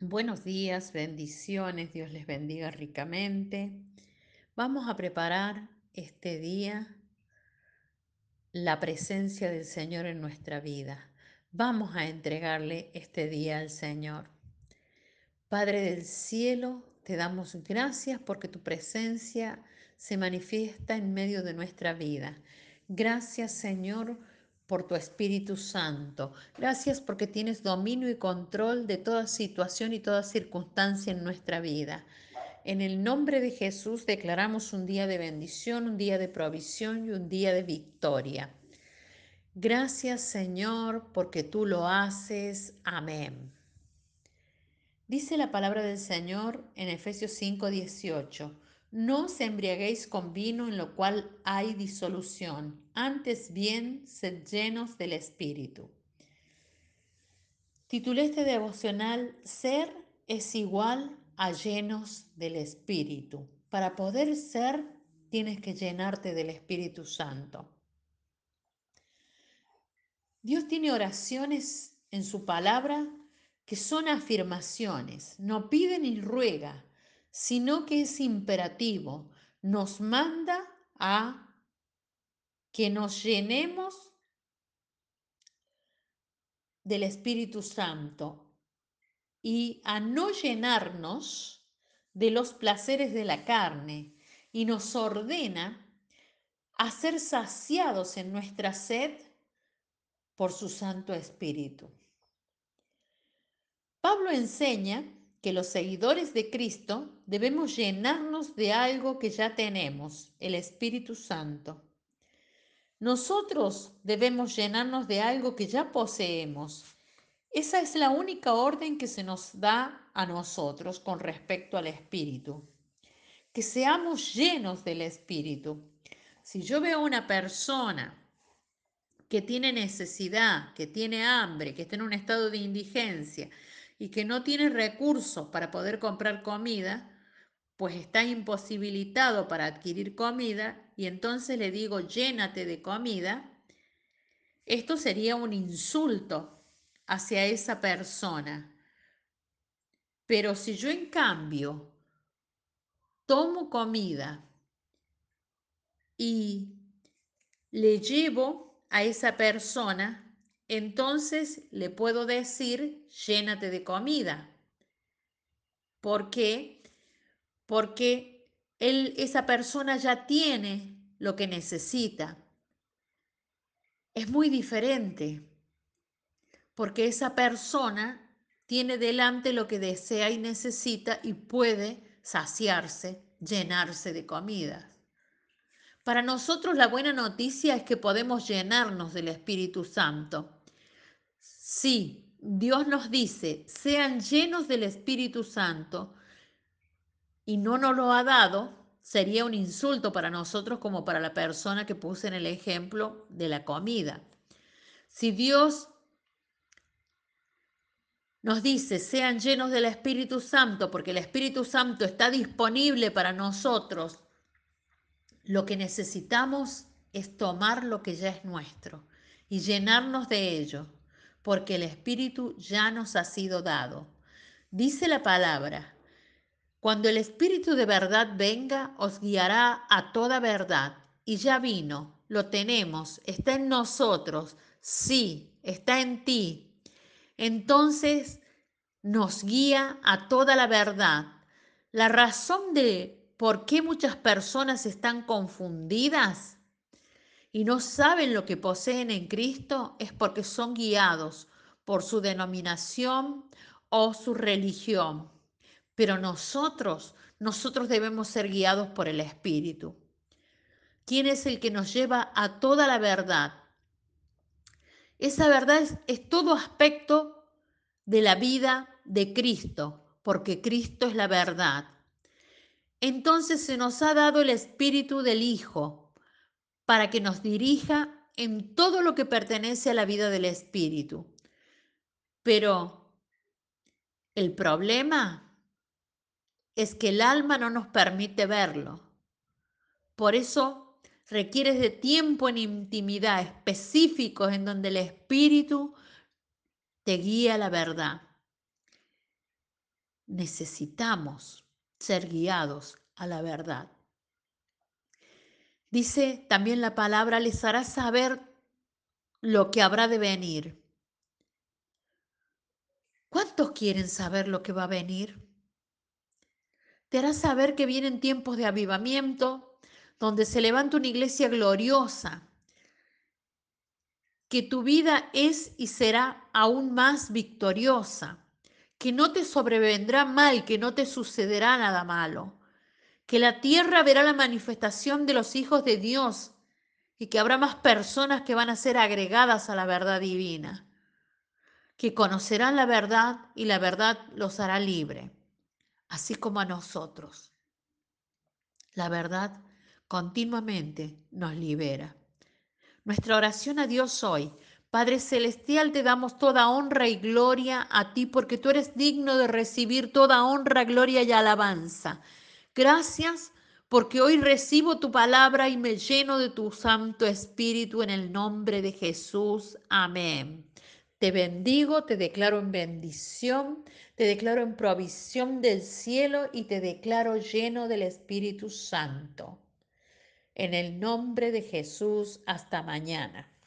Buenos días, bendiciones, Dios les bendiga ricamente. Vamos a preparar este día la presencia del Señor en nuestra vida. Vamos a entregarle este día al Señor. Padre del cielo, te damos gracias porque tu presencia se manifiesta en medio de nuestra vida. Gracias Señor por tu Espíritu Santo. Gracias porque tienes dominio y control de toda situación y toda circunstancia en nuestra vida. En el nombre de Jesús declaramos un día de bendición, un día de provisión y un día de victoria. Gracias Señor porque tú lo haces. Amén. Dice la palabra del Señor en Efesios 5:18. No os embriaguéis con vino en lo cual hay disolución, antes bien sed llenos del Espíritu. Titulé este devocional Ser es igual a llenos del Espíritu. Para poder ser, tienes que llenarte del Espíritu Santo. Dios tiene oraciones en su palabra que son afirmaciones, no pide ni ruega, sino que es imperativo, nos manda a que nos llenemos del Espíritu Santo y a no llenarnos de los placeres de la carne y nos ordena a ser saciados en nuestra sed por su Santo Espíritu. Pablo enseña que los seguidores de Cristo debemos llenarnos de algo que ya tenemos, el Espíritu Santo. Nosotros debemos llenarnos de algo que ya poseemos. Esa es la única orden que se nos da a nosotros con respecto al Espíritu. Que seamos llenos del Espíritu. Si yo veo a una persona que tiene necesidad, que tiene hambre, que está en un estado de indigencia, y que no tiene recursos para poder comprar comida, pues está imposibilitado para adquirir comida y entonces le digo llénate de comida, esto sería un insulto hacia esa persona. Pero si yo en cambio tomo comida y le llevo a esa persona entonces le puedo decir, llénate de comida. ¿Por qué? Porque él, esa persona ya tiene lo que necesita. Es muy diferente, porque esa persona tiene delante lo que desea y necesita y puede saciarse, llenarse de comida. Para nosotros la buena noticia es que podemos llenarnos del Espíritu Santo. Sí, Dios nos dice, sean llenos del Espíritu Santo y no nos lo ha dado, sería un insulto para nosotros como para la persona que puse en el ejemplo de la comida. Si Dios nos dice, sean llenos del Espíritu Santo, porque el Espíritu Santo está disponible para nosotros, lo que necesitamos es tomar lo que ya es nuestro y llenarnos de ello porque el Espíritu ya nos ha sido dado. Dice la palabra, cuando el Espíritu de verdad venga, os guiará a toda verdad. Y ya vino, lo tenemos, está en nosotros, sí, está en ti. Entonces nos guía a toda la verdad. La razón de por qué muchas personas están confundidas y no saben lo que poseen en Cristo es porque son guiados por su denominación o su religión. Pero nosotros, nosotros debemos ser guiados por el Espíritu. ¿Quién es el que nos lleva a toda la verdad? Esa verdad es, es todo aspecto de la vida de Cristo, porque Cristo es la verdad. Entonces se nos ha dado el Espíritu del Hijo, para que nos dirija en todo lo que pertenece a la vida del Espíritu. Pero el problema es que el alma no nos permite verlo. Por eso requieres de tiempo en intimidad específicos en donde el Espíritu te guía a la verdad. necesitamos ser guiados a la verdad. Dice también la palabra, les hará saber lo que habrá de venir. ¿Cuántos quieren saber lo que va a venir? Te hará saber que vienen tiempos de avivamiento, donde se levanta una iglesia gloriosa, que tu vida es y será aún más victoriosa, que no te sobrevendrá mal, que no te sucederá nada malo, que la tierra verá la manifestación de los hijos de Dios y que habrá más personas que van a ser agregadas a la verdad divina, que conocerán la verdad y la verdad los hará libre, así como a nosotros. La verdad continuamente nos libera. Nuestra oración a Dios hoy. Padre Celestial, te damos toda honra y gloria a ti porque tú eres digno de recibir toda honra, gloria y alabanza. Gracias porque hoy recibo tu palabra y me lleno de tu Santo Espíritu en el nombre de Jesús. Amén. Te bendigo, te declaro en bendición, te declaro en provisión del cielo y te declaro lleno del Espíritu Santo. En el nombre de Jesús, hasta mañana.